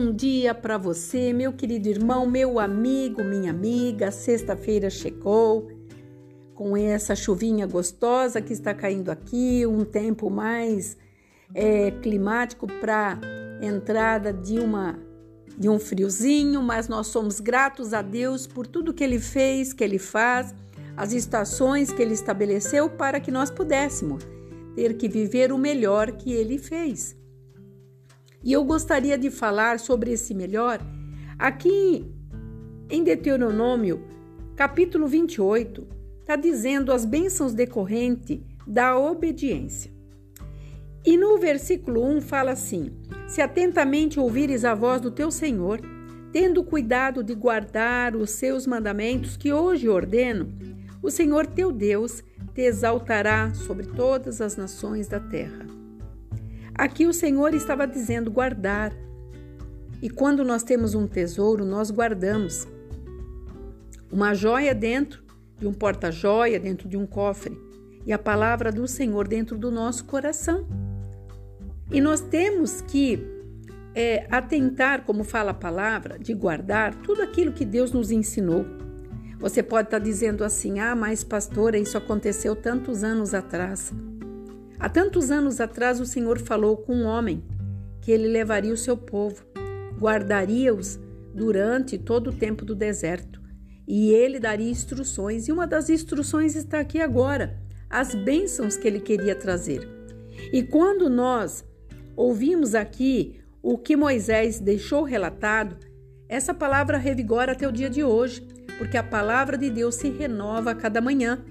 bom dia para você, meu querido irmão, meu amigo, minha amiga. Sexta-feira chegou com essa chuvinha gostosa que está caindo aqui, um tempo mais é, climático para entrada de uma de um friozinho, mas nós somos gratos a Deus por tudo que Ele fez, que Ele faz, as estações que Ele estabeleceu para que nós pudéssemos ter que viver o melhor que Ele fez. E eu gostaria de falar sobre esse melhor aqui em Deuteronômio, capítulo 28, está dizendo as bênçãos decorrentes da obediência. E no versículo 1 fala assim: Se atentamente ouvires a voz do teu Senhor, tendo cuidado de guardar os seus mandamentos que hoje ordeno, o Senhor teu Deus te exaltará sobre todas as nações da terra. Aqui o Senhor estava dizendo guardar. E quando nós temos um tesouro, nós guardamos. Uma joia dentro de um porta-joia, dentro de um cofre. E a palavra do Senhor dentro do nosso coração. E nós temos que é, atentar, como fala a palavra, de guardar tudo aquilo que Deus nos ensinou. Você pode estar dizendo assim: ah, mas pastora, isso aconteceu tantos anos atrás. Há tantos anos atrás, o Senhor falou com um homem que ele levaria o seu povo, guardaria-os durante todo o tempo do deserto e ele daria instruções. E uma das instruções está aqui agora: as bênçãos que ele queria trazer. E quando nós ouvimos aqui o que Moisés deixou relatado, essa palavra revigora até o dia de hoje, porque a palavra de Deus se renova a cada manhã.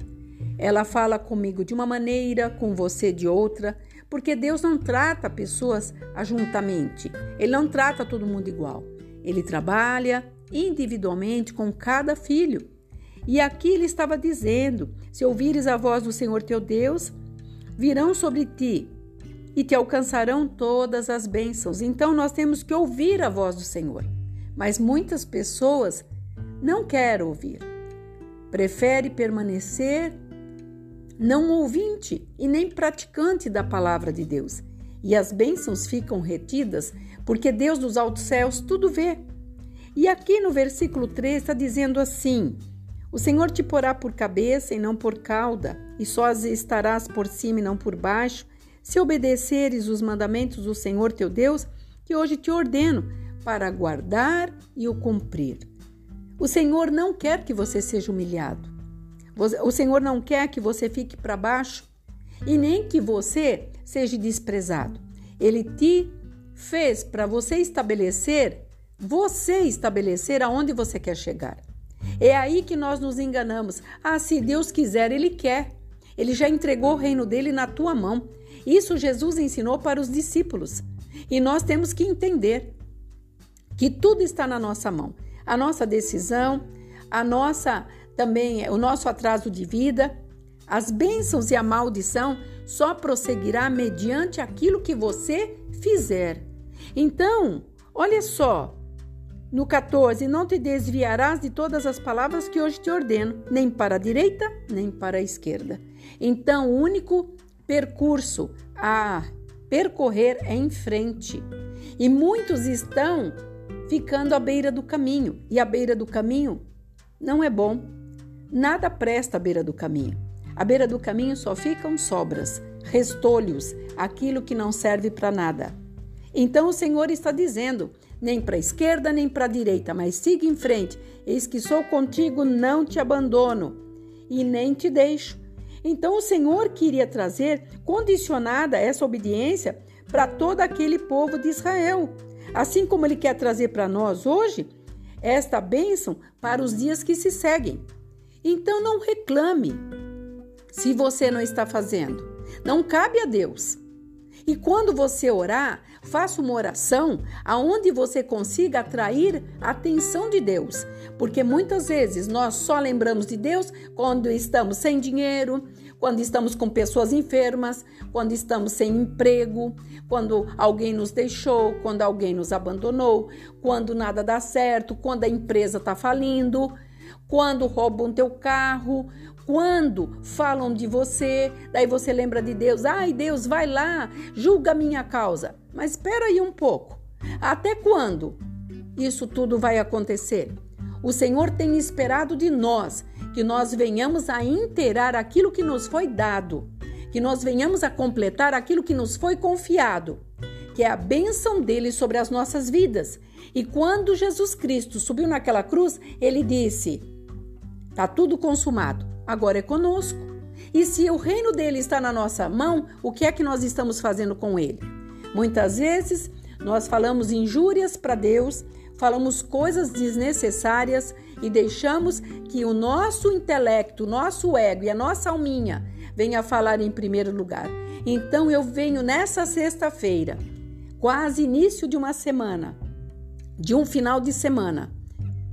Ela fala comigo de uma maneira, com você de outra, porque Deus não trata pessoas ajuntamente. Ele não trata todo mundo igual. Ele trabalha individualmente com cada filho. E aqui ele estava dizendo: se ouvires a voz do Senhor teu Deus, virão sobre ti e te alcançarão todas as bênçãos. Então nós temos que ouvir a voz do Senhor. Mas muitas pessoas não querem ouvir. Prefere permanecer não ouvinte e nem praticante da palavra de Deus. E as bênçãos ficam retidas, porque Deus dos altos céus tudo vê. E aqui no versículo 3 está dizendo assim: O Senhor te porá por cabeça e não por cauda, e só estarás por cima e não por baixo, se obedeceres os mandamentos do Senhor teu Deus, que hoje te ordeno, para guardar e o cumprir. O Senhor não quer que você seja humilhado. O Senhor não quer que você fique para baixo e nem que você seja desprezado. Ele te fez para você estabelecer, você estabelecer aonde você quer chegar. É aí que nós nos enganamos. Ah, se Deus quiser, Ele quer. Ele já entregou o reino dele na tua mão. Isso Jesus ensinou para os discípulos. E nós temos que entender que tudo está na nossa mão. A nossa decisão, a nossa também o nosso atraso de vida, as bênçãos e a maldição só prosseguirá mediante aquilo que você fizer. Então, olha só, no 14, não te desviarás de todas as palavras que hoje te ordeno, nem para a direita, nem para a esquerda. Então, o único percurso a percorrer é em frente. E muitos estão ficando à beira do caminho, e a beira do caminho não é bom. Nada presta à beira do caminho. À beira do caminho só ficam sobras, restolhos, aquilo que não serve para nada. Então o Senhor está dizendo: nem para a esquerda nem para a direita, mas siga em frente. Eis que sou contigo, não te abandono e nem te deixo. Então o Senhor queria trazer condicionada essa obediência para todo aquele povo de Israel, assim como ele quer trazer para nós hoje esta bênção para os dias que se seguem. Então não reclame se você não está fazendo. Não cabe a Deus. E quando você orar, faça uma oração aonde você consiga atrair a atenção de Deus, porque muitas vezes nós só lembramos de Deus quando estamos sem dinheiro, quando estamos com pessoas enfermas, quando estamos sem emprego, quando alguém nos deixou, quando alguém nos abandonou, quando nada dá certo, quando a empresa está falindo quando roubam teu carro, quando falam de você, daí você lembra de Deus, ai Deus, vai lá, julga a minha causa. Mas espera aí um pouco. Até quando isso tudo vai acontecer? O Senhor tem esperado de nós que nós venhamos a inteirar aquilo que nos foi dado, que nós venhamos a completar aquilo que nos foi confiado, que é a bênção dele sobre as nossas vidas. E quando Jesus Cristo subiu naquela cruz, ele disse: Está tudo consumado, agora é conosco. E se o reino dele está na nossa mão, o que é que nós estamos fazendo com ele? Muitas vezes nós falamos injúrias para Deus, falamos coisas desnecessárias e deixamos que o nosso intelecto, o nosso ego e a nossa alminha venha falar em primeiro lugar. Então eu venho nessa sexta-feira, quase início de uma semana, de um final de semana.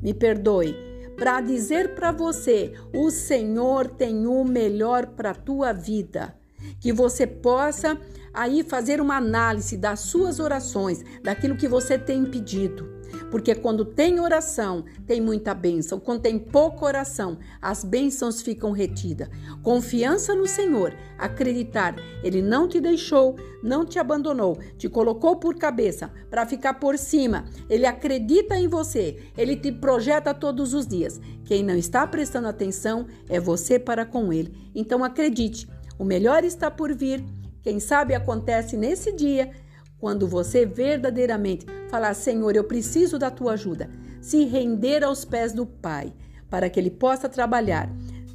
Me perdoe, para dizer para você: o Senhor tem o melhor para a tua vida. Que você possa aí fazer uma análise das suas orações, daquilo que você tem pedido. Porque quando tem oração, tem muita bênção. Quando tem pouca oração, as bênçãos ficam retidas. Confiança no Senhor, acreditar, Ele não te deixou, não te abandonou, te colocou por cabeça para ficar por cima. Ele acredita em você, Ele te projeta todos os dias. Quem não está prestando atenção é você para com Ele. Então acredite, o melhor está por vir. Quem sabe acontece nesse dia quando você verdadeiramente falar: Senhor, eu preciso da tua ajuda, se render aos pés do Pai, para que Ele possa trabalhar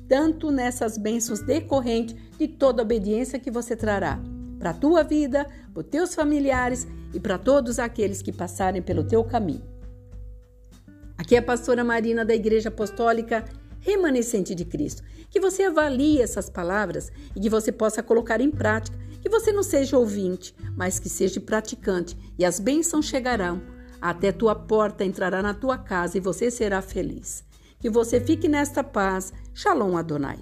tanto nessas bênçãos decorrentes de toda obediência que você trará para a tua vida, para os teus familiares e para todos aqueles que passarem pelo teu caminho. Aqui é a pastora Marina da Igreja Apostólica Remanescente de Cristo. Que você avalie essas palavras e que você possa colocar em prática que você não seja ouvinte, mas que seja praticante, e as bênçãos chegarão até tua porta, entrará na tua casa e você será feliz. Que você fique nesta paz. Shalom Adonai.